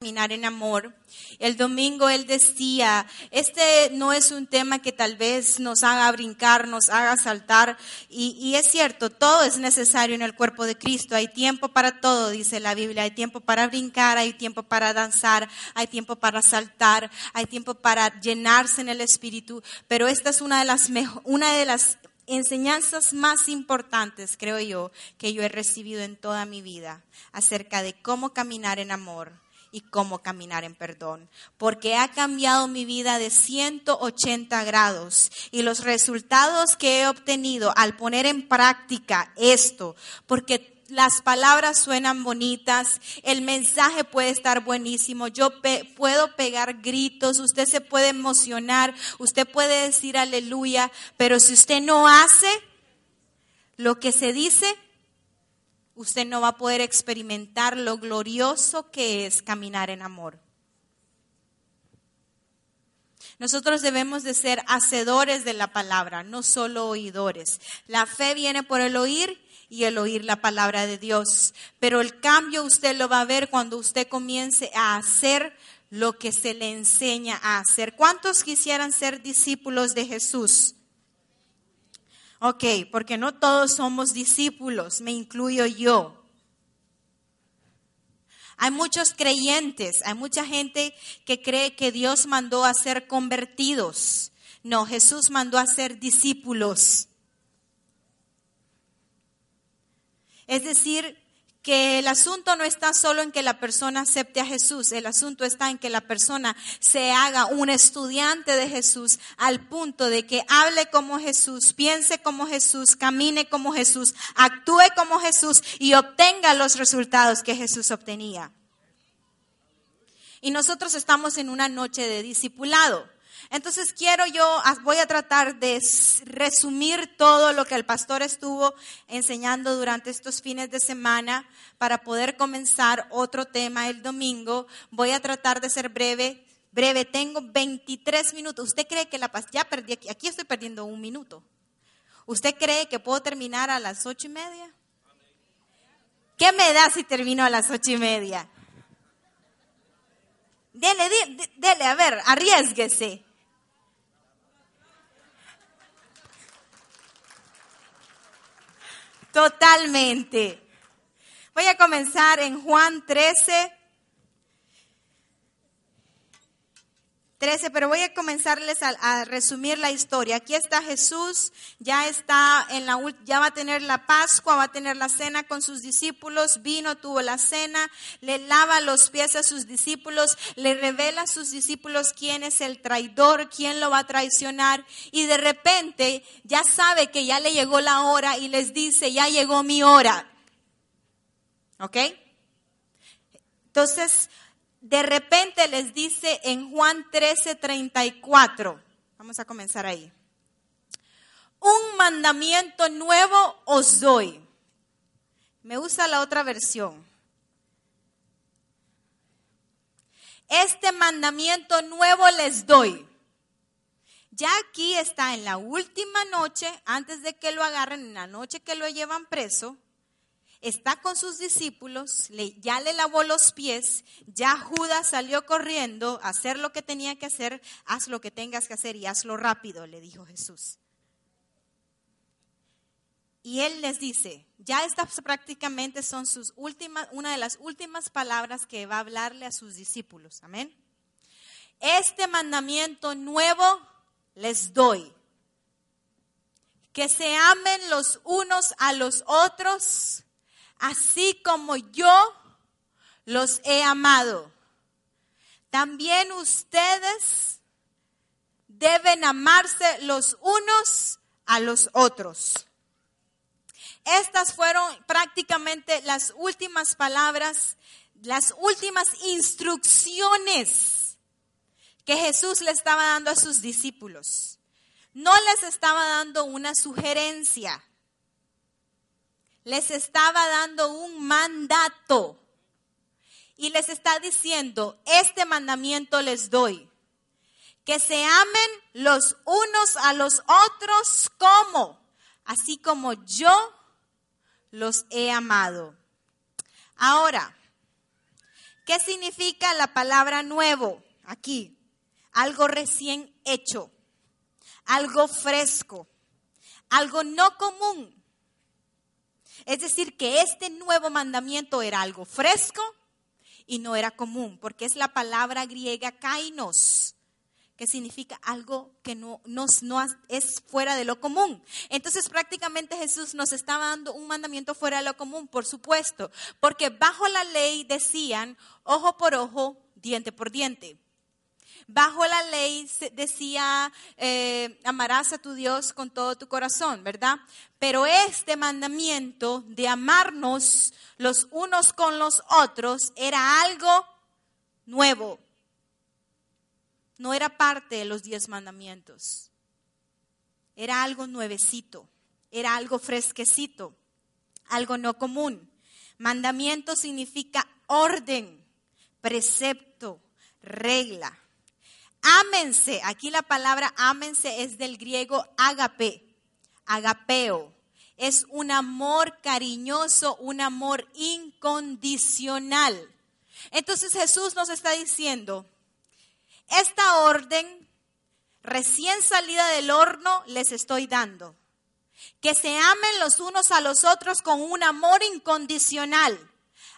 caminar en amor. El domingo él decía, este no es un tema que tal vez nos haga brincar, nos haga saltar. Y, es cierto, todo es necesario en el cuerpo de Cristo. Hay tiempo para todo, dice la Biblia. Hay tiempo para brincar, hay tiempo para danzar, hay tiempo para saltar, hay tiempo para llenarse en el Espíritu. Pero esta es una de las, una de las enseñanzas más importantes, creo yo, que yo he recibido en toda mi vida acerca de cómo caminar en amor y cómo caminar en perdón, porque ha cambiado mi vida de 180 grados y los resultados que he obtenido al poner en práctica esto, porque las palabras suenan bonitas, el mensaje puede estar buenísimo, yo puedo pegar gritos, usted se puede emocionar, usted puede decir aleluya, pero si usted no hace lo que se dice, usted no va a poder experimentar lo glorioso que es caminar en amor. Nosotros debemos de ser hacedores de la palabra, no solo oidores. La fe viene por el oír y el oír la palabra de Dios. Pero el cambio usted lo va a ver cuando usted comience a hacer lo que se le enseña a hacer. ¿Cuántos quisieran ser discípulos de Jesús? Ok, porque no todos somos discípulos, me incluyo yo. Hay muchos creyentes, hay mucha gente que cree que Dios mandó a ser convertidos. No, Jesús mandó a ser discípulos. Es decir, que el asunto no está solo en que la persona acepte a Jesús, el asunto está en que la persona se haga un estudiante de Jesús al punto de que hable como Jesús, piense como Jesús, camine como Jesús, actúe como Jesús y obtenga los resultados que Jesús obtenía. Y nosotros estamos en una noche de discipulado. Entonces quiero yo, voy a tratar de resumir todo lo que el pastor estuvo enseñando durante estos fines de semana para poder comenzar otro tema el domingo. Voy a tratar de ser breve. Breve, tengo 23 minutos. ¿Usted cree que la paz, ya perdí aquí, aquí estoy perdiendo un minuto. ¿Usted cree que puedo terminar a las ocho y media? ¿Qué me da si termino a las ocho y media? Dele, dele, dele, a ver, arriesguese. Totalmente. Voy a comenzar en Juan 13, 13, pero voy a comenzarles a, resumir la historia. Aquí está Jesús, ya está en la ya va a tener la Pascua, va a tener la cena con sus discípulos, vino, tuvo la cena, le lava los pies a sus discípulos, le revela a sus discípulos quién es el traidor, quién lo va a traicionar y de repente ya sabe que ya le llegó la hora y les dice, "Ya llegó mi hora." ¿Ok? Entonces, de repente les dice en Juan 13, 34, vamos a comenzar ahí, un mandamiento nuevo os doy. Me gusta la otra versión. Este mandamiento nuevo les doy. Ya aquí está en la última noche, antes de que lo agarren, en la noche que lo llevan preso, está con sus discípulos, ya le lavó los pies, ya Judas salió corriendo a hacer lo que tenía que hacer, haz lo que tengas que hacer y hazlo rápido, le dijo Jesús. Y él les dice, ya estas prácticamente son sus últimas, una de las últimas palabras que va a hablarle a sus discípulos. Amén. Este mandamiento nuevo les doy. Que se amen los unos a los otros así como yo los he amado. También ustedes deben amarse los unos a los otros. Estas fueron prácticamente las últimas palabras, las últimas instrucciones que Jesús le estaba dando a sus discípulos. No les estaba dando una sugerencia, les estaba dando un mandato y les está diciendo, este mandamiento les doy, que se amen los unos a los otros como, así como yo los he amado. Ahora, ¿qué significa la palabra nuevo aquí? Algo recién hecho, algo fresco, algo no común. Es decir, que este nuevo mandamiento era algo fresco y no era común, porque es la palabra griega kainos, que significa algo que no, es fuera de lo común. Entonces prácticamente Jesús nos estaba dando un mandamiento fuera de lo común, por supuesto, porque bajo la ley decían ojo por ojo, diente por diente. Bajo la ley decía, eh, amarás a tu Dios con todo tu corazón, ¿verdad? Pero este mandamiento de amarnos los unos con los otros era algo nuevo, no era parte de los diez mandamientos. Era algo nuevecito, era algo fresquecito, algo no común. Mandamiento significa orden, precepto, regla. Ámense, aquí la palabra ámense es del griego agape, agapeo. Es un amor cariñoso, un amor incondicional. Entonces Jesús nos está diciendo, esta orden recién salida del horno les estoy dando. Que se amen los unos a los otros con un amor incondicional.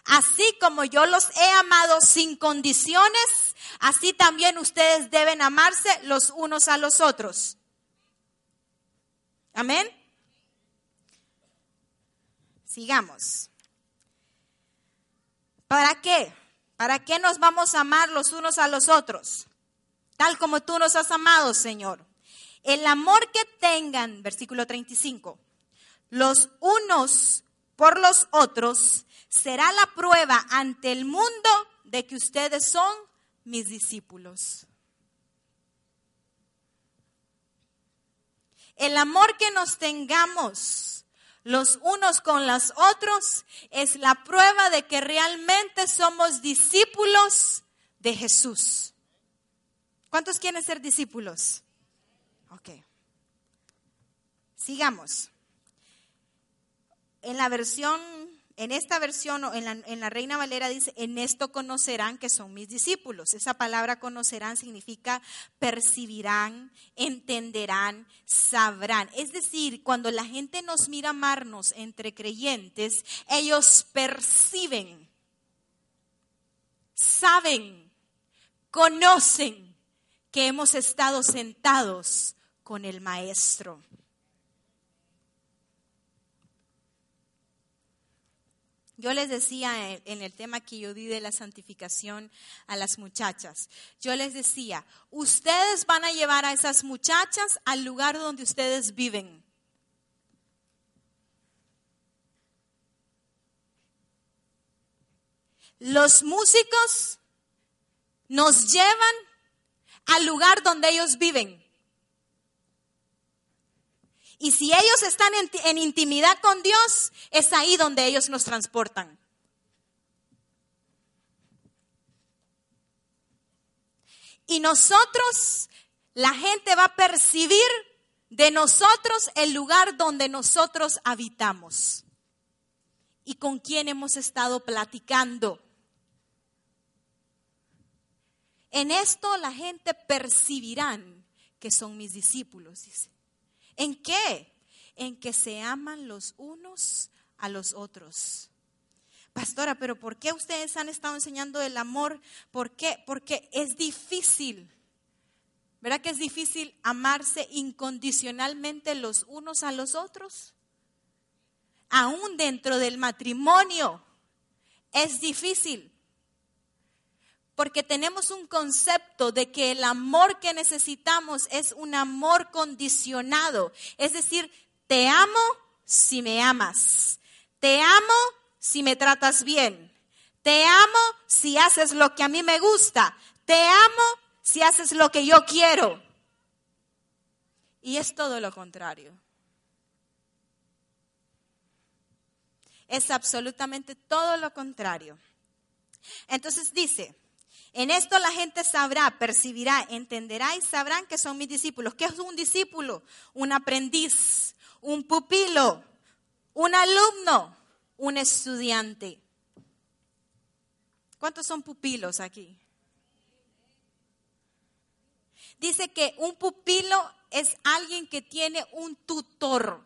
Así como yo los he amado sin condiciones, así también ustedes deben amarse los unos a los otros. Amén. Sigamos. ¿Para qué? ¿Para qué nos vamos a amar los unos a los otros? tal como tú nos has amado, Señor. El amor que tengan, versículo 35, los unos por los otros será la prueba ante el mundo de que ustedes son mis discípulos. El amor que nos tengamos los unos con los otros es la prueba de que realmente somos discípulos de Jesús. ¿Cuántos quieren ser discípulos? Ok. Sigamos. En la versión, en esta versión, en la, en la Reina Valera dice, en esto conocerán que son mis discípulos. Esa palabra conocerán significa percibirán, entenderán, sabrán. Es decir, cuando la gente nos mira amarnos entre creyentes, ellos perciben, saben, conocen que hemos estado sentados con el Maestro. Yo les decía en el tema que yo di de la santificación a las muchachas, yo les decía, ustedes van a llevar a esas muchachas al lugar donde ustedes viven. Los músicos nos llevan al lugar donde ellos viven. Y si ellos están en, intimidad con Dios, es ahí donde ellos nos transportan. Y nosotros, la gente va a percibir de nosotros el lugar donde nosotros habitamos y con quién hemos estado platicando. En esto la gente percibirán que son mis discípulos, dice. ¿En qué? En que se aman los unos a los otros. Pastora, pero ¿por qué ustedes han estado enseñando el amor? ¿Por qué? Porque es difícil. ¿Verdad que es difícil amarse incondicionalmente los unos a los otros? Aún dentro del matrimonio es difícil porque tenemos un concepto de que el amor que necesitamos es un amor condicionado. Es decir, te amo si me amas. Te amo si me tratas bien. Te amo si haces lo que a mí me gusta. Te amo si haces lo que yo quiero. Y es todo lo contrario. Es absolutamente todo lo contrario. Entonces dice, en esto la gente sabrá, percibirá, entenderá y sabrán que son mis discípulos. ¿Qué es un discípulo? Un aprendiz, un pupilo, un alumno, un estudiante. ¿Cuántos son pupilos aquí? Dice que un pupilo es alguien que tiene un tutor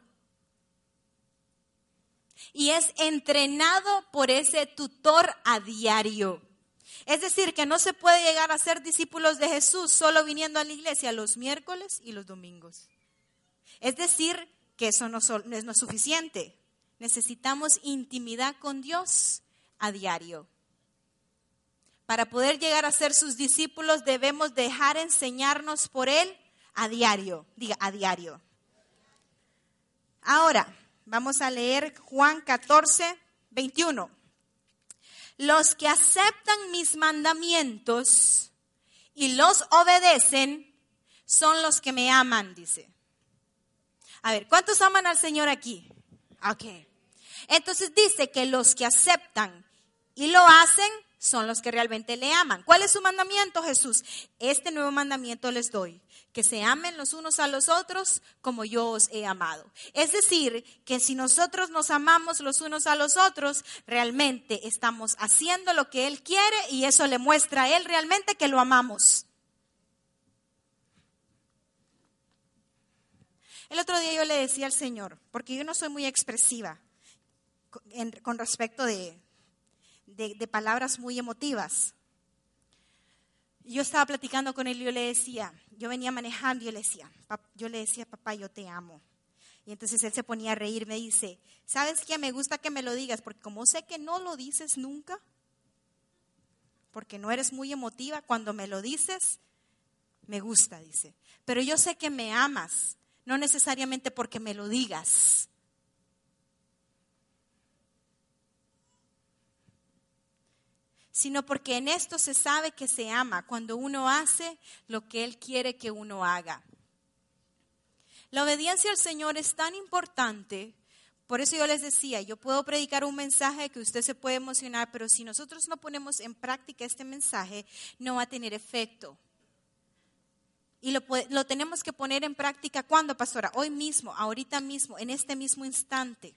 y es entrenado por ese tutor a diario. Es decir, que no se puede llegar a ser discípulos de Jesús solo viniendo a la iglesia los miércoles y los domingos. Es decir, que eso no, no es suficiente. Necesitamos intimidad con Dios a diario. Para poder llegar a ser sus discípulos debemos dejar enseñarnos por Él a diario. Diga, a diario. Ahora, vamos a leer Juan 14, 21. Los que aceptan mis mandamientos y los obedecen son los que me aman, dice. A ver, ¿cuántos aman al Señor aquí? Ok. Entonces dice que los que aceptan y lo hacen son los que realmente le aman. ¿Cuál es su mandamiento, Jesús? Este nuevo mandamiento les doy, que se amen los unos a los otros como yo os he amado. Es decir, que si nosotros nos amamos los unos a los otros, realmente estamos haciendo lo que Él quiere y eso le muestra a Él realmente que lo amamos. El otro día yo le decía al Señor, porque yo no soy muy expresiva con respecto de, de, palabras muy emotivas. Yo estaba platicando con él y yo le decía, yo venía manejando y yo le decía, yo le decía, papá, yo te amo. Y entonces él se ponía a reír, me dice, ¿sabes qué? Me gusta que me lo digas, porque como sé que no lo dices nunca, porque no eres muy emotiva, cuando me lo dices, me gusta, dice. Pero yo sé que me amas, no necesariamente porque me lo digas. Sino porque en esto se sabe que se ama cuando uno hace lo que Él quiere que uno haga. La obediencia al Señor es tan importante, por eso yo les decía, yo puedo predicar un mensaje que usted se puede emocionar, pero si nosotros no ponemos en práctica este mensaje, no va a tener efecto. Y lo, lo tenemos que poner en práctica cuando, pastora? Hoy mismo, ahorita mismo, en este mismo instante.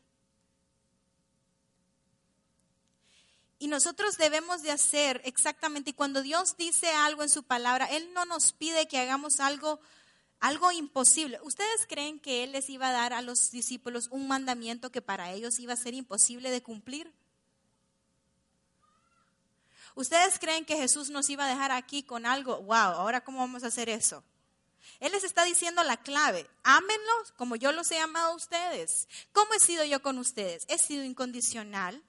Y nosotros debemos de hacer exactamente, y cuando Dios dice algo en su palabra, Él no nos pide que hagamos algo, algo imposible. ¿Ustedes creen que Él les iba a dar a los discípulos un mandamiento que para ellos iba a ser imposible de cumplir? ¿Ustedes creen que Jesús nos iba a dejar aquí con algo? Wow, ahora cómo vamos a hacer eso? Él les está diciendo la clave. Ámenlos como yo los he amado a ustedes. ¿Cómo he sido yo con ustedes? He sido incondicional.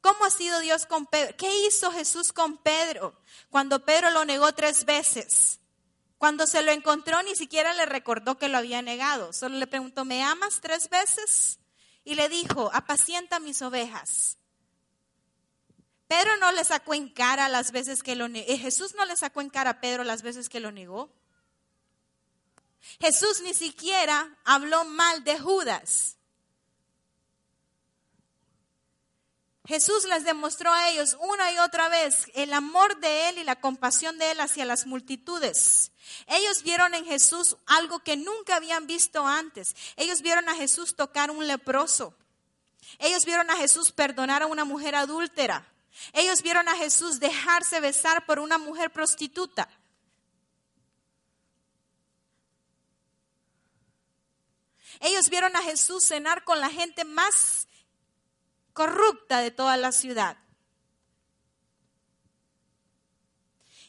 ¿Cómo ha sido Dios con Pedro? ¿Qué hizo Jesús con Pedro cuando Pedro lo negó tres veces? Cuando se lo encontró ni siquiera le recordó que lo había negado. Solo le preguntó, ¿me amas tres veces? Y le dijo, apacienta mis ovejas. Pedro no le sacó en cara las veces que lo negó. Eh, Jesús no le sacó en cara a Pedro las veces que lo negó. Jesús ni siquiera habló mal de Judas. Jesús les demostró a ellos una y otra vez el amor de Él y la compasión de Él hacia las multitudes. Ellos vieron en Jesús algo que nunca habían visto antes. Ellos vieron a Jesús tocar un leproso. Ellos vieron a Jesús perdonar a una mujer adúltera. Ellos vieron a Jesús dejarse besar por una mujer prostituta. Ellos vieron a Jesús cenar con la gente más corrupta de toda la ciudad.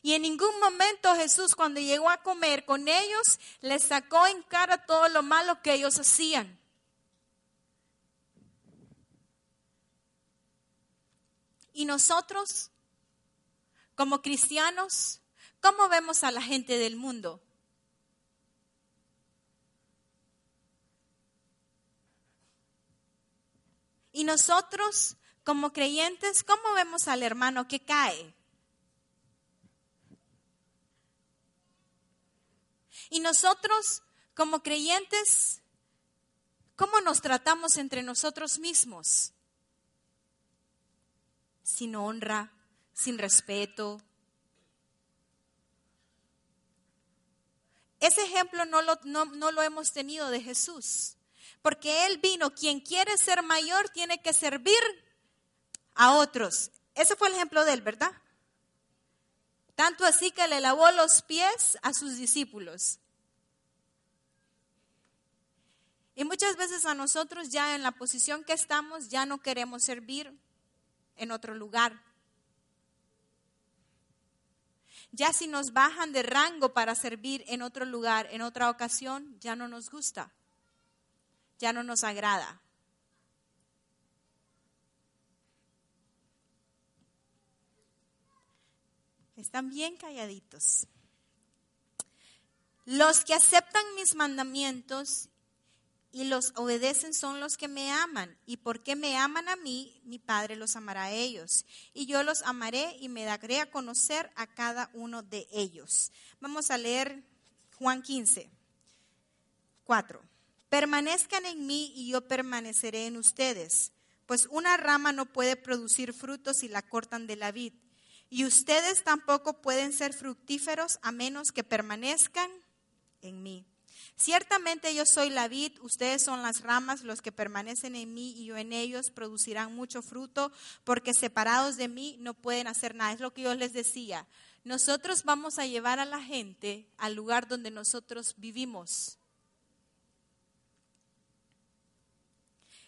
Y en ningún momento Jesús cuando llegó a comer con ellos les sacó en cara todo lo malo que ellos hacían. Y nosotros, como cristianos, ¿cómo vemos a la gente del mundo? Y nosotros, como creyentes, ¿cómo vemos al hermano que cae? Y nosotros, como creyentes, ¿cómo nos tratamos entre nosotros mismos? Sin honra, sin respeto. Ese ejemplo no lo, no, no lo hemos tenido de Jesús, porque Él vino, quien quiere ser mayor tiene que servir a otros. Ese fue el ejemplo de Él, ¿verdad? Tanto así que le lavó los pies a sus discípulos. Y muchas veces a nosotros ya en la posición que estamos ya no queremos servir en otro lugar. Ya si nos bajan de rango para servir en otro lugar, en otra ocasión, ya no nos gusta, ya no nos agrada. Están bien calladitos. Los que aceptan mis mandamientos y los obedecen son los que me aman. Y porque me aman a mí, mi Padre los amará a ellos. Y yo los amaré y me daré a conocer a cada uno de ellos. Vamos a leer Juan 15, 4. Permanezcan en mí y yo permaneceré en ustedes. Pues una rama no puede producir frutos si la cortan de la vid. Y ustedes tampoco pueden ser fructíferos a menos que permanezcan en mí. Ciertamente yo soy la vid, ustedes son las ramas, los que permanecen en mí y yo en ellos producirán mucho fruto, porque separados de mí no pueden hacer nada. Es lo que yo les decía. Nosotros vamos a llevar a la gente al lugar donde nosotros vivimos.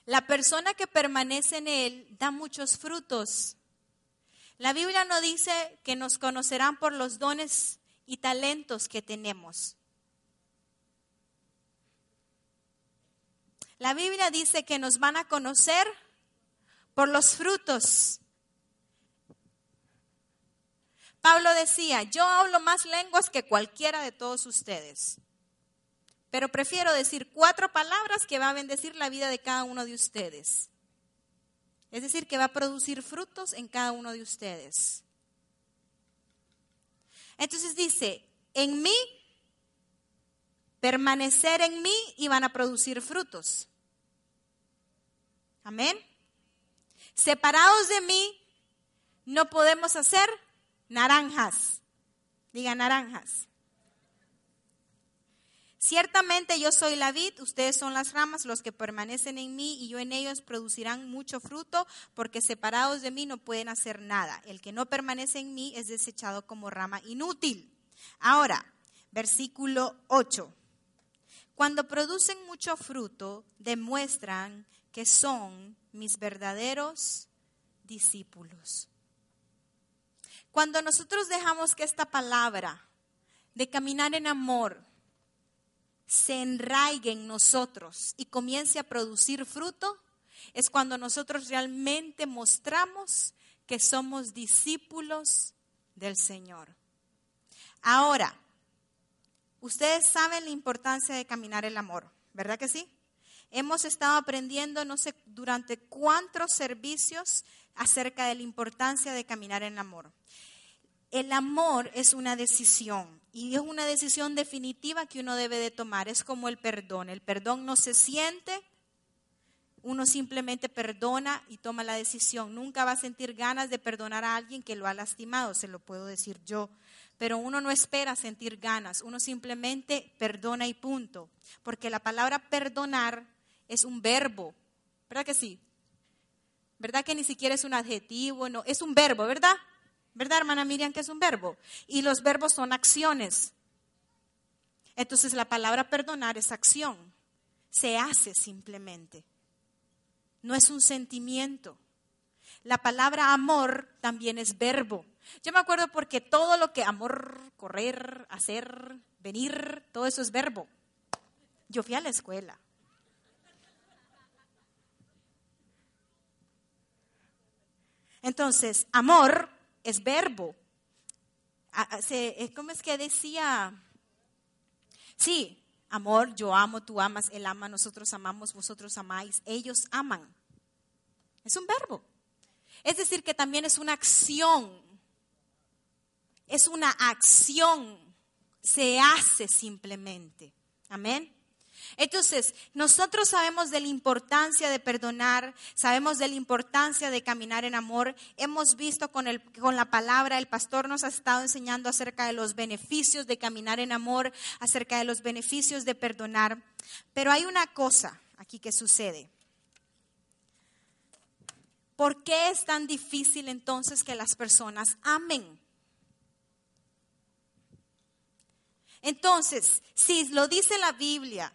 La persona que permanece en él da muchos frutos. La Biblia no dice que nos conocerán por los dones y talentos que tenemos. La Biblia dice que nos van a conocer por los frutos. Pablo decía, yo hablo más lenguas que cualquiera de todos ustedes, pero prefiero decir cuatro palabras que va a bendecir la vida de cada uno de ustedes. Es decir, que va a producir frutos en cada uno de ustedes. Entonces dice, en mí, permanecer en mí y van a producir frutos. Amén. Separados de mí, no podemos hacer naranjas. Diga naranjas. Ciertamente yo soy la vid, ustedes son las ramas, los que permanecen en mí y yo en ellos producirán mucho fruto, porque separados de mí no pueden hacer nada. El que no permanece en mí es desechado como rama inútil. Ahora, versículo 8. Cuando producen mucho fruto, demuestran que son mis verdaderos discípulos. Cuando nosotros dejamos que esta palabra de caminar en amor se enraigue en nosotros y comience a producir fruto, es cuando nosotros realmente mostramos que somos discípulos del Señor. Ahora, ustedes saben la importancia de caminar el amor, ¿verdad que sí? Hemos estado aprendiendo, no sé, durante cuántos servicios acerca de la importancia de caminar en amor. El amor es una decisión y es una decisión definitiva que uno debe de tomar. Es como el perdón. El perdón no se siente, uno simplemente perdona y toma la decisión. Nunca va a sentir ganas de perdonar a alguien que lo ha lastimado, se lo puedo decir yo. Pero uno no espera sentir ganas, uno simplemente perdona y punto. Porque la palabra perdonar es un verbo, ¿verdad que sí? ¿Verdad que ni siquiera es un adjetivo? No, es un verbo, ¿verdad? ¿Verdad, hermana Miriam, que es un verbo? Y los verbos son acciones. Entonces la palabra perdonar es acción. Se hace simplemente. No es un sentimiento. La palabra amor también es verbo. Yo me acuerdo porque todo lo que amor, correr, hacer, venir, todo eso es verbo. Yo fui a la escuela. Entonces, amor es verbo. ¿Cómo es que decía? Sí, amor, yo amo, tú amas, él ama, nosotros amamos, vosotros amáis, ellos aman. Es un verbo. Es decir, que también es una acción. Es una acción se hace simplemente. Amén. Entonces, nosotros sabemos de la importancia de perdonar, sabemos de la importancia de caminar en amor. Hemos visto con, el, con la palabra, el pastor nos ha estado enseñando acerca de los beneficios de caminar en amor, acerca de los beneficios de perdonar. Pero hay una cosa aquí que sucede. ¿Por qué es tan difícil entonces que las personas amen? Entonces, si lo dice la Biblia,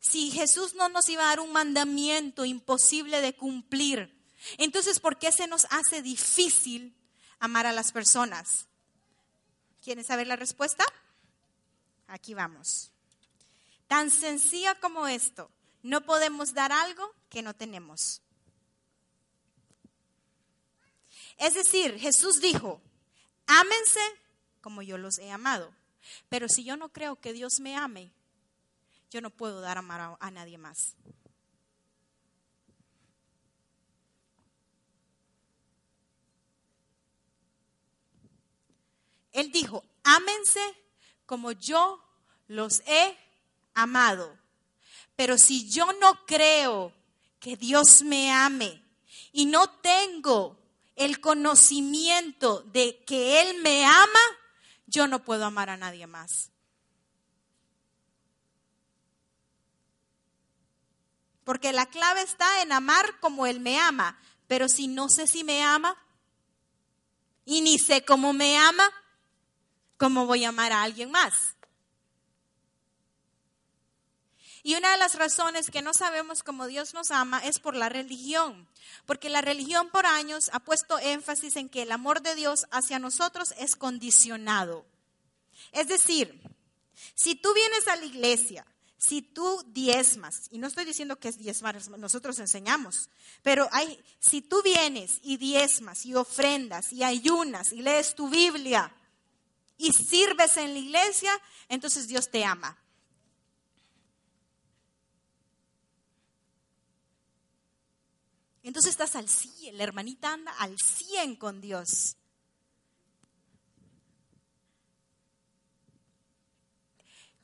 si Jesús no nos iba a dar un mandamiento imposible de cumplir, entonces ¿por qué se nos hace difícil amar a las personas? ¿Quieren saber la respuesta? Aquí vamos. Tan sencilla como esto, no podemos dar algo que no tenemos. Es decir, Jesús dijo, ámense como yo los he amado. Pero si yo no creo que Dios me ame, yo no puedo dar amar a, nadie más. Él dijo, ámense como yo los he amado. Pero si yo no creo que Dios me ame y no tengo el conocimiento de que Él me ama, yo no puedo amar a nadie más. Porque la clave está en amar como Él me ama. Pero si no sé si me ama y ni sé cómo me ama, ¿cómo voy a amar a alguien más? Y una de las razones que no sabemos cómo Dios nos ama es por la religión, porque la religión por años ha puesto énfasis en que el amor de Dios hacia nosotros es condicionado. Es decir, si tú vienes a la iglesia si tú diezmas, y no estoy diciendo que es diezmar, nosotros enseñamos, pero hay, si tú vienes y diezmas y ofrendas y ayunas y lees tu Biblia y sirves en la iglesia, entonces Dios te ama. Entonces estás al 100, la hermanita anda al 100 con Dios.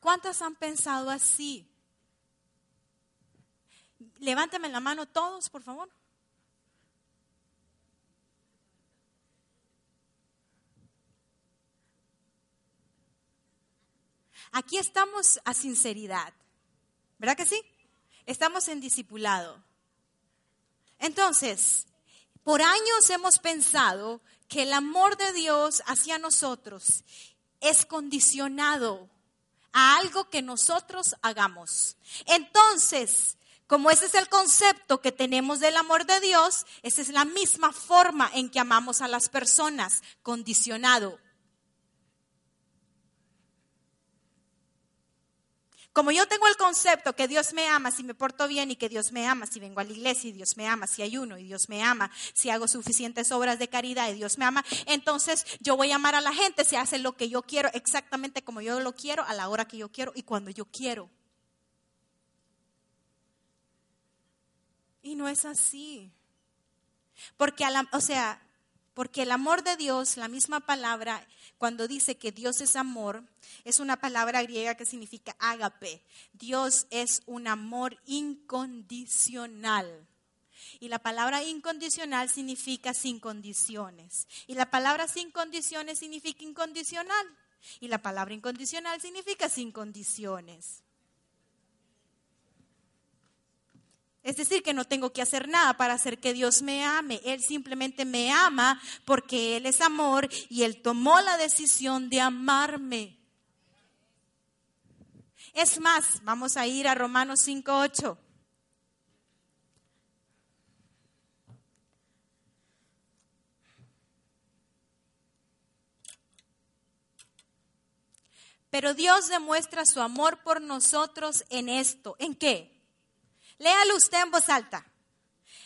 ¿Cuántas han pensado así? Levántame la mano todos, por favor. Aquí estamos a sinceridad, ¿verdad que sí? Estamos en discipulado. Entonces, por años hemos pensado que el amor de Dios hacia nosotros es condicionado a algo que nosotros hagamos. Entonces, como ese es el concepto que tenemos del amor de Dios, esa es la misma forma en que amamos a las personas, condicionado. Como yo tengo el concepto que Dios me ama si me porto bien y que Dios me ama si vengo a la iglesia y Dios me ama si ayuno y Dios me ama si hago suficientes obras de caridad y Dios me ama, entonces yo voy a amar a la gente si hace lo que yo quiero exactamente como yo lo quiero, a la hora que yo quiero y cuando yo quiero. Y no es así. Porque, o sea, porque el amor de Dios, la misma palabra, cuando dice que Dios es amor, es una palabra griega que significa ágape. Dios es un amor incondicional. Y la palabra incondicional significa sin condiciones. Y la palabra sin condiciones significa incondicional. Y la palabra incondicional significa sin condiciones. Es decir, que no tengo que hacer nada para hacer que Dios me ame. Él simplemente me ama porque Él es amor y Él tomó la decisión de amarme. Es más, vamos a ir a Romanos 5.8. Pero Dios demuestra su amor por nosotros en esto. ¿En qué? Léalo usted en voz alta.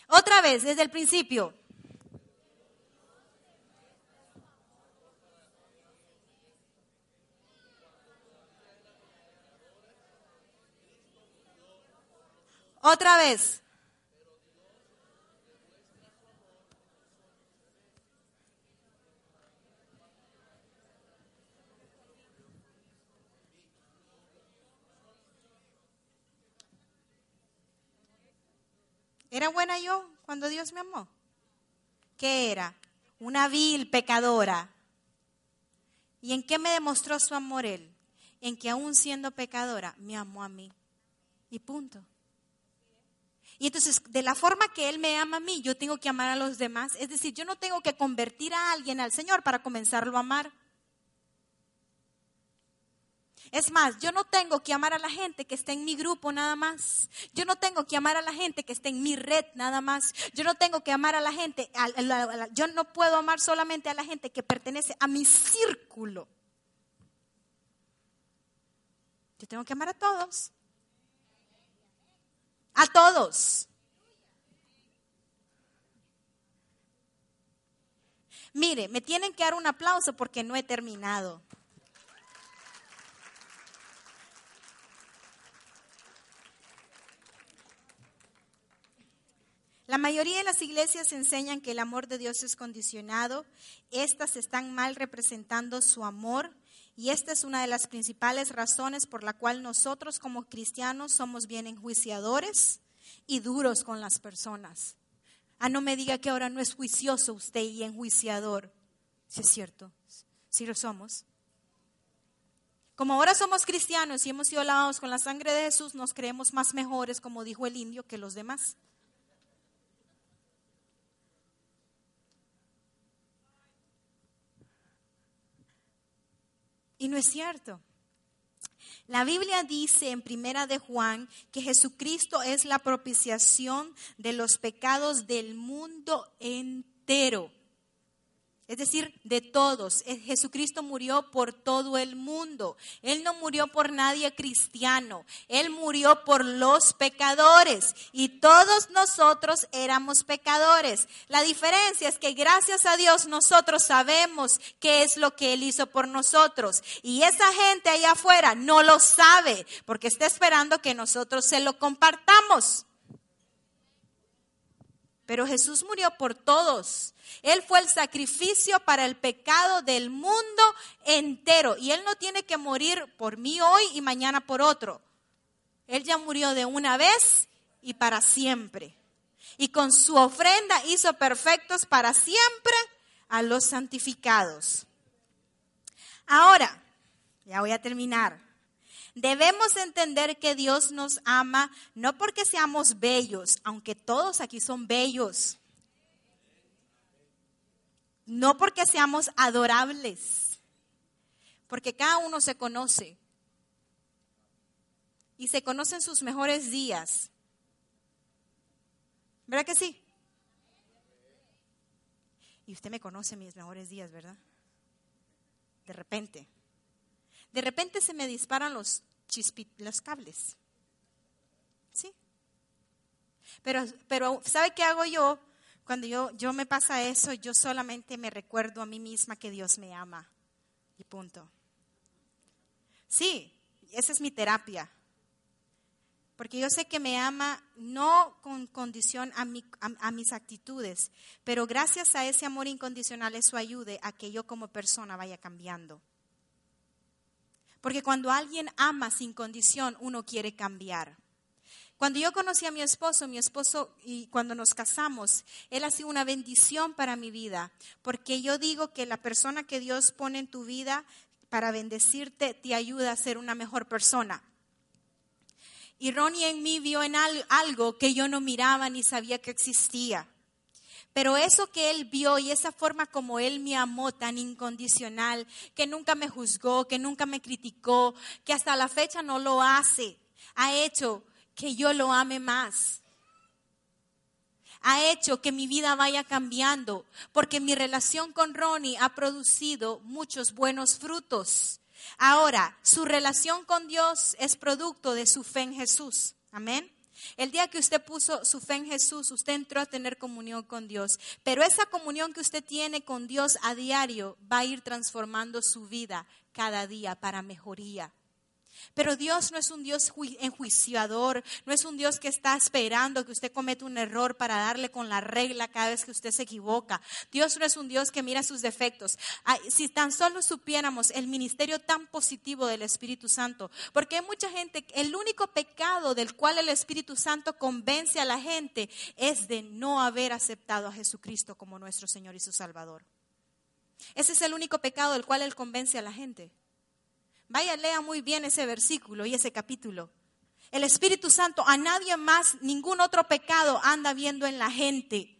Otra vez, desde el principio. Otra vez. ¿Era buena yo cuando Dios me amó? ¿Qué era? Una vil pecadora. ¿Y en qué me demostró su amor Él? En que aún siendo pecadora, me amó a mí. Y punto. Y entonces, de la forma que Él me ama a mí, yo tengo que amar a los demás. Es decir, yo no tengo que convertir a alguien al Señor para comenzarlo a amar. Es más, yo no tengo que amar a la gente que está en mi grupo nada más. Yo no tengo que amar a la gente que está en mi red nada más. Yo no tengo que amar a la gente, yo no puedo amar solamente a la gente que pertenece a mi círculo. Yo tengo que amar a todos. A todos. Mire, me tienen que dar un aplauso porque no he terminado. La mayoría de las iglesias enseñan que el amor de Dios es condicionado. Estas están mal representando su amor y esta es una de las principales razones por la cual nosotros como cristianos somos bien enjuiciadores y duros con las personas. Ah, no me diga que ahora no es juicioso usted y enjuiciador. Si es cierto, si lo somos. Como ahora somos cristianos y hemos sido lavados con la sangre de Jesús, nos creemos más mejores, como dijo el indio, que los demás. Y no es cierto. La Biblia dice en Primera de Juan que Jesucristo es la propiciación de los pecados del mundo entero es decir, de todos. Eh, Jesucristo murió por todo el mundo. Él no murió por nadie cristiano. Él murió por los pecadores. Y todos nosotros éramos pecadores. La diferencia es que gracias a Dios nosotros sabemos qué es lo que Él hizo por nosotros. Y esa gente allá afuera no lo sabe porque está esperando que nosotros se lo compartamos. Pero Jesús murió por todos. Él fue el sacrificio para el pecado del mundo entero. Y Él no tiene que morir por mí hoy y mañana por otro. Él ya murió de una vez y para siempre. Y con su ofrenda hizo perfectos para siempre a los santificados. Ahora, ya voy a terminar. Debemos entender que Dios nos ama no porque seamos bellos, aunque todos aquí son bellos. No porque seamos adorables, porque cada uno se conoce y se conocen sus mejores días. ¿Verdad que sí? Y usted me conoce mis mejores días, ¿verdad? De repente. De repente se me disparan los, los cables. ¿Sí? Pero, pero, ¿sabe qué hago yo? Cuando yo, yo me pasa eso, yo solamente me recuerdo a mí misma que Dios me ama. Y punto. Sí, esa es mi terapia. Porque yo sé que me ama no con condición a, a, mis actitudes, pero gracias a ese amor incondicional eso ayude a que yo como persona vaya cambiando. Porque cuando alguien ama sin condición, uno quiere cambiar. Cuando yo conocí a mi esposo, mi esposo, y cuando nos casamos, él ha sido una bendición para mi vida, porque yo digo que la persona que Dios pone en tu vida para bendecirte te ayuda a ser una mejor persona. Y Ronnie en mí vio en algo que yo no miraba ni sabía que existía. Pero eso que Él vio y esa forma como Él me amó tan incondicional, que nunca me juzgó, que nunca me criticó, que hasta la fecha no lo hace, ha hecho que yo lo ame más. Ha hecho que mi vida vaya cambiando, porque mi relación con Ronnie ha producido muchos buenos frutos. Ahora, su relación con Dios es producto de su fe en Jesús. Amén. El día que usted puso su fe en Jesús, usted entró a tener comunión con Dios. Pero esa comunión que usted tiene con Dios a diario va a ir transformando su vida cada día para mejoría. Pero Dios no es un Dios enjuiciador, no es un Dios que está esperando que usted cometa un error para darle con la regla cada vez que usted se equivoca. Dios no es un Dios que mira sus defectos. Si tan solo supiéramos el ministerio tan positivo del Espíritu Santo, porque hay mucha gente, el único pecado del cual el Espíritu Santo convence a la gente es de no haber aceptado a Jesucristo como nuestro Señor y su Salvador. Ese es el único pecado del cual Él convence a la gente. Vaya, lea muy bien ese versículo y ese capítulo. El Espíritu Santo a nadie más, ningún otro pecado anda viendo en la gente.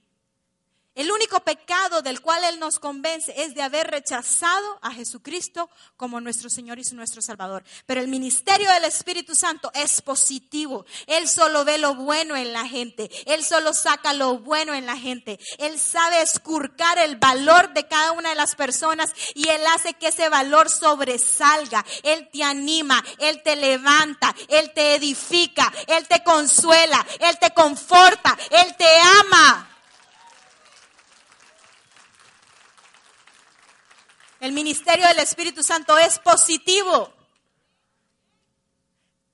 El único pecado del cual Él nos convence es de haber rechazado a Jesucristo como nuestro Señor y nuestro Salvador. Pero el ministerio del Espíritu Santo es positivo. Él solo ve lo bueno en la gente. Él solo saca lo bueno en la gente. Él sabe escurcar el valor de cada una de las personas y Él hace que ese valor sobresalga. Él te anima, Él te levanta, Él te edifica, Él te consuela, Él te conforta, Él te ama. El ministerio del Espíritu Santo es positivo.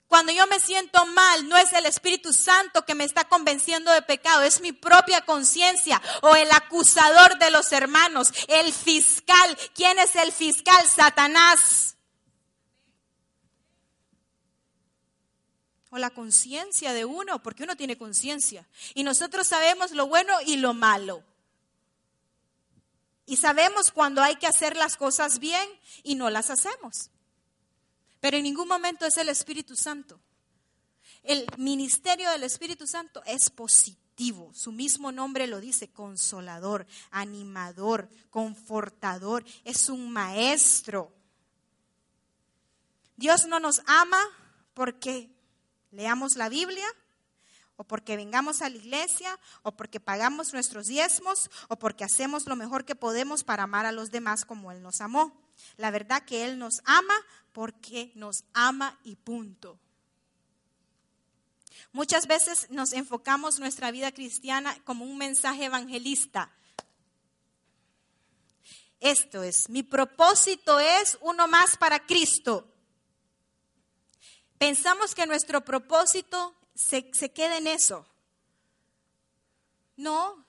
Cuando yo me siento mal, no es el Espíritu Santo que me está convenciendo de pecado, es mi propia conciencia o el acusador de los hermanos, el fiscal. ¿Quién es el fiscal? Satanás. O la conciencia de uno, porque uno tiene conciencia. Y nosotros sabemos lo bueno y lo malo. Y sabemos cuando hay que hacer las cosas bien y no las hacemos. Pero en ningún momento es el Espíritu Santo. El ministerio del Espíritu Santo es positivo. Su mismo nombre lo dice, consolador, animador, confortador. Es un maestro. Dios no nos ama porque leamos la Biblia, o porque vengamos a la iglesia, o porque pagamos nuestros diezmos, o porque hacemos lo mejor que podemos para amar a los demás como Él nos amó. La verdad que Él nos ama porque nos ama y punto. Muchas veces nos enfocamos nuestra vida cristiana como un mensaje evangelista. Esto es, mi propósito es uno más para Cristo. Pensamos que nuestro propósito se, se queda en eso. No,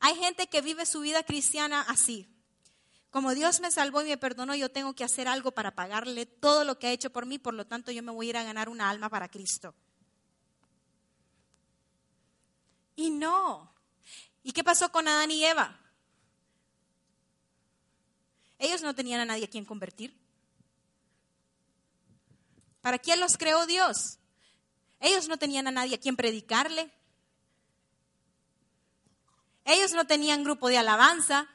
hay gente que vive su vida cristiana así. Como Dios me salvó y me perdonó, yo tengo que hacer algo para pagarle todo lo que ha hecho por mí, por lo tanto yo me voy a ir a ganar una alma para Cristo. Y no. ¿Y qué pasó con Adán y Eva? Ellos no tenían a nadie a quien convertir. ¿Para quién los creó Dios? Ellos no tenían a nadie a quien predicarle. Ellos no tenían grupo de alabanza.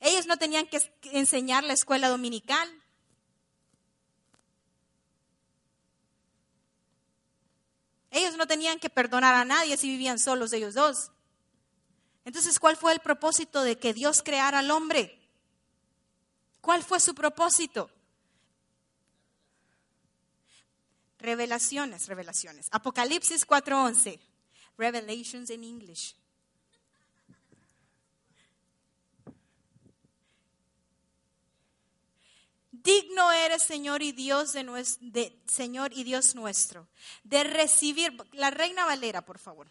Ellos no tenían que enseñar la escuela dominical. Ellos no tenían que perdonar a nadie si vivían solos ellos dos. Entonces, ¿cuál fue el propósito de que Dios creara al hombre? ¿Cuál fue su propósito? Revelaciones, revelaciones. Apocalipsis 4:11. Revelations in English. Digno eres, Señor y Dios de, de, Señor y Dios nuestro, de recibir la Reina Valera, por favor.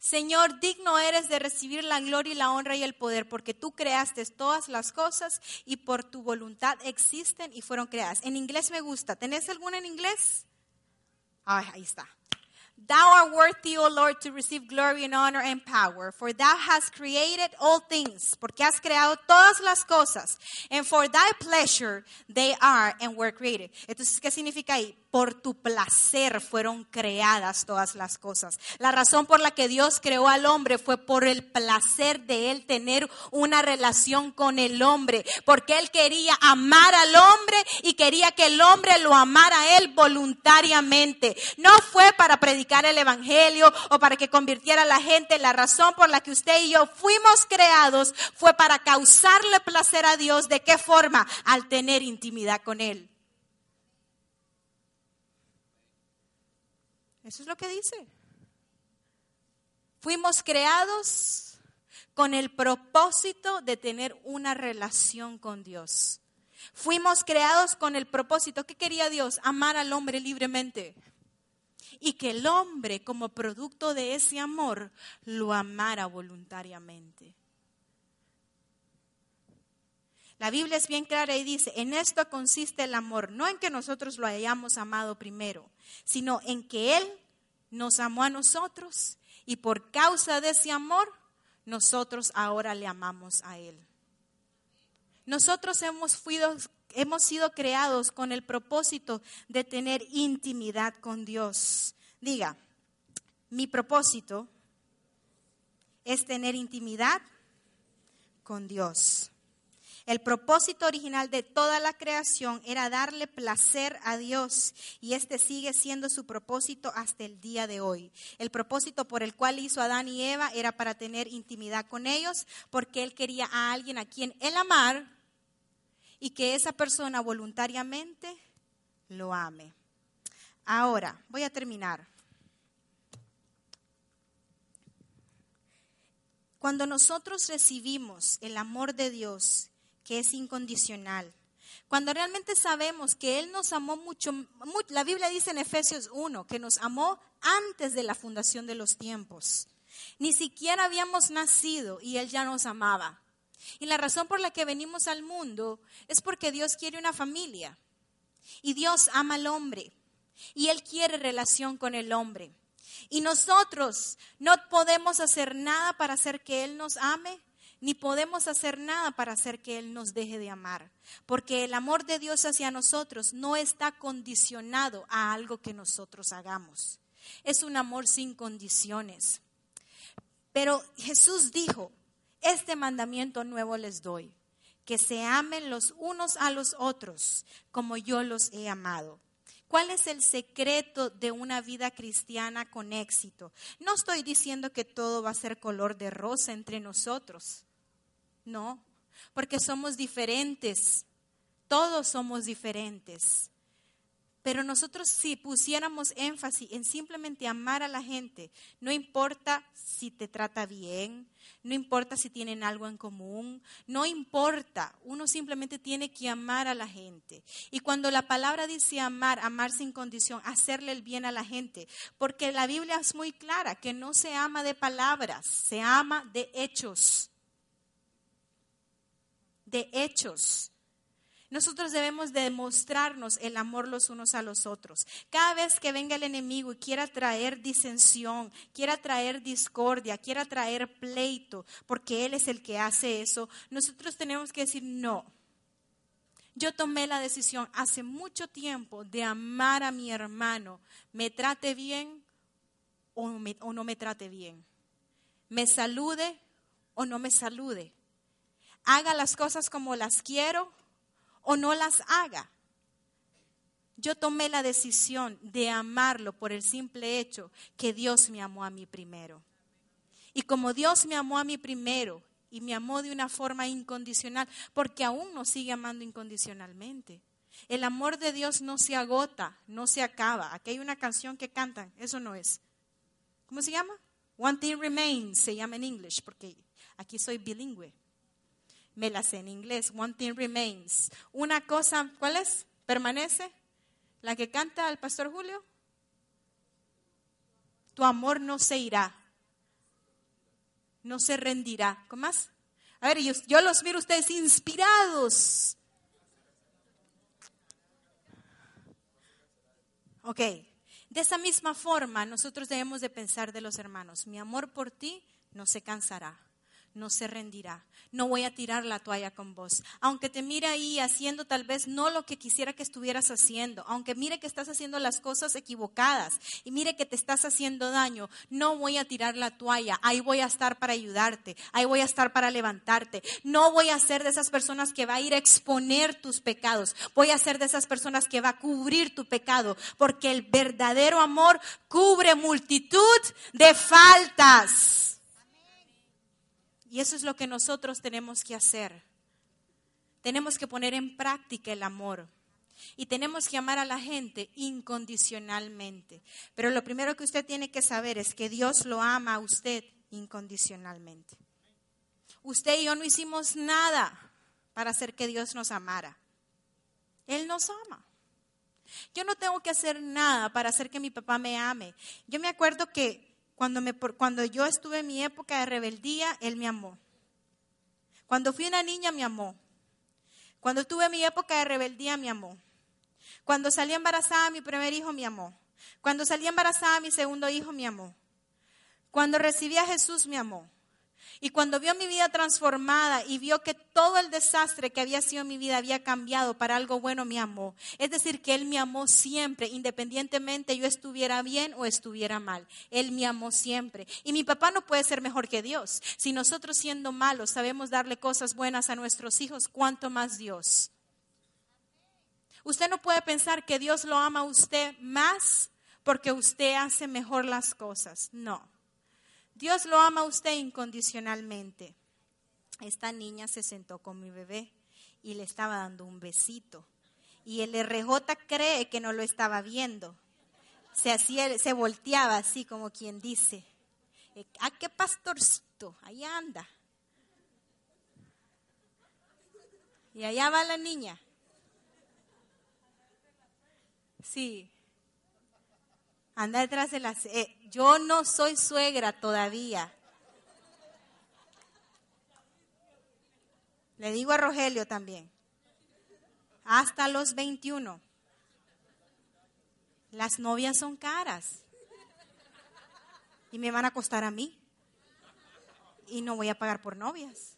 Señor, digno eres de recibir la gloria y la honra y el poder, porque tú creaste todas las cosas y por tu voluntad existen y fueron creadas. En inglés me gusta. ¿Tenés alguna en inglés? ahí está. Thou art worthy, O Lord, to receive glory and honor and power, for thou hast created all things, porque has creado todas las cosas, and for thy pleasure they are and were created. Entonces, ¿qué significa ahí? Por tu placer fueron creadas todas las cosas. La razón por la que Dios creó al hombre fue por el placer de él tener una relación con el hombre, porque él quería amar al hombre y quería que el hombre lo amara a él voluntariamente. No fue para predicar el evangelio o para que convirtiera a la gente. La razón por la que usted y yo fuimos creados fue para causarle placer a Dios. ¿De qué forma? Al tener intimidad con él. Eso es lo que dice. Fuimos creados con el propósito de tener una relación con Dios. Fuimos creados con el propósito. ¿Qué quería Dios? Amar al hombre libremente. Y que el hombre, como producto de ese amor, lo amara voluntariamente. La Biblia es bien clara y dice, en esto consiste el amor, no en que nosotros lo hayamos amado primero, sino en que Él nos amó a nosotros y por causa de ese amor, nosotros ahora le amamos a Él. Nosotros hemos, hemos sido creados con el propósito de tener intimidad con Dios. Diga, mi propósito es tener intimidad con Dios. El propósito original de toda la creación era darle placer a Dios y este sigue siendo su propósito hasta el día de hoy. El propósito por el cual hizo Adán y Eva era para tener intimidad con ellos porque él quería a alguien a quien él amar y que esa persona voluntariamente lo ame. Ahora, voy a terminar. Cuando nosotros recibimos el amor de Dios, que es incondicional, cuando realmente sabemos que Él nos amó mucho, la Biblia dice en Efesios 1 que nos amó antes de la fundación de los tiempos. Ni siquiera habíamos nacido y Él ya nos amaba. Y la razón por la que venimos al mundo es porque Dios quiere una familia. Y Dios ama al hombre. Y Él quiere relación con el hombre. Y nosotros no podemos hacer nada para hacer que Él nos ame, ni podemos hacer nada para hacer que Él nos deje de amar. Porque el amor de Dios hacia nosotros no está condicionado a algo que nosotros hagamos. Es un amor sin condiciones. Pero Jesús dijo, este mandamiento nuevo les doy, que se amen los unos a los otros como yo los he amado. ¿Cuál es el secreto de una vida cristiana con éxito? No estoy diciendo que todo va a ser color de rosa entre nosotros. No, porque somos diferentes. Todos somos diferentes. Pero nosotros si pusiéramos énfasis en simplemente amar a la gente, no importa si te trata bien, no importa si tienen algo en común, no importa, uno simplemente tiene que amar a la gente. Y cuando la palabra dice amar, amar sin condición, hacerle el bien a la gente, porque la Biblia es muy clara que no se ama de palabras, se ama de hechos. De hechos. Nosotros debemos demostrarnos el amor los unos a los otros. Cada vez que venga el enemigo y quiera traer disensión, quiera traer discordia, quiera traer pleito, porque Él es el que hace eso, nosotros tenemos que decir no. Yo tomé la decisión hace mucho tiempo de amar a mi hermano, me trate bien o, o no me trate bien, me salude o no me salude, haga las cosas como las quiero o no las haga. Yo tomé la decisión de amarlo por el simple hecho que Dios me amó a mí primero. Y como Dios me amó a mí primero y me amó de una forma incondicional, porque aún nos sigue amando incondicionalmente. El amor de Dios no se agota, no se acaba. Aquí hay una canción que cantan, eso no es. ¿Cómo se llama? One Thing Remains, se llama en inglés, porque aquí soy bilingüe me la sé en inglés. One thing remains. Una cosa, ¿cuál es? ¿Permanece? ¿La que canta el pastor Julio? Tu amor no se irá. No se rendirá. ¿Cómo más? A ver, yo, los miro ustedes inspirados. Ok. De esa misma forma, nosotros debemos de pensar de los hermanos. Mi amor por ti no se cansará no se rendirá. No voy a tirar la toalla con vos. Aunque te mire ahí haciendo tal vez no lo que quisiera que estuvieras haciendo, aunque mire que estás haciendo las cosas equivocadas y mire que te estás haciendo daño, no voy a tirar la toalla. Ahí voy a estar para ayudarte, ahí voy a estar para levantarte. No voy a ser de esas personas que va a ir a exponer tus pecados. Voy a ser de esas personas que va a cubrir tu pecado, porque el verdadero amor cubre multitud de faltas. Y eso es lo que nosotros tenemos que hacer. Tenemos que poner en práctica el amor. Y tenemos que amar a la gente incondicionalmente. Pero lo primero que usted tiene que saber es que Dios lo ama a usted incondicionalmente. Usted y yo no hicimos nada para hacer que Dios nos amara. Él nos ama. Yo no tengo que hacer nada para hacer que mi papá me ame. Yo me acuerdo que cuando, me, cuando yo estuve en mi época de rebeldía, Él me amó. Cuando fui una niña, me amó. Cuando tuve mi época de rebeldía, me amó. Cuando salí embarazada, mi primer hijo me amó. Cuando salí embarazada, mi segundo hijo me amó. Cuando recibí a Jesús, me amó. Y cuando vio mi vida transformada y vio que todo el desastre que había sido mi vida había cambiado para algo bueno, me amó. Es decir, que Él me amó siempre, independientemente yo estuviera bien o estuviera mal. Él me amó siempre. Y mi papá no puede ser mejor que Dios. Si nosotros siendo malos sabemos darle cosas buenas a nuestros hijos, ¿cuánto más Dios? Usted no puede pensar que Dios lo ama a usted más porque usted hace mejor las cosas. No. Dios lo ama a usted incondicionalmente. Esta niña se sentó con mi bebé y le estaba dando un besito. Y el RJ cree que no lo estaba viendo. Se, hacía, se volteaba así como quien dice, ¿a qué pastorcito? Ahí anda. Y allá va la niña. Sí. Anda detrás de las... Eh, yo no soy suegra todavía. Le digo a Rogelio también. Hasta los 21. Las novias son caras. Y me van a costar a mí. Y no voy a pagar por novias.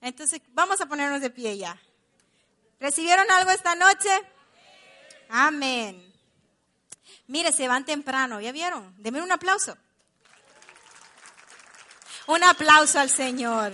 Entonces, vamos a ponernos de pie ya. ¿Recibieron algo esta noche? Amén. Mire, se van temprano, ¿ya vieron? Denme un aplauso. Un aplauso al Señor.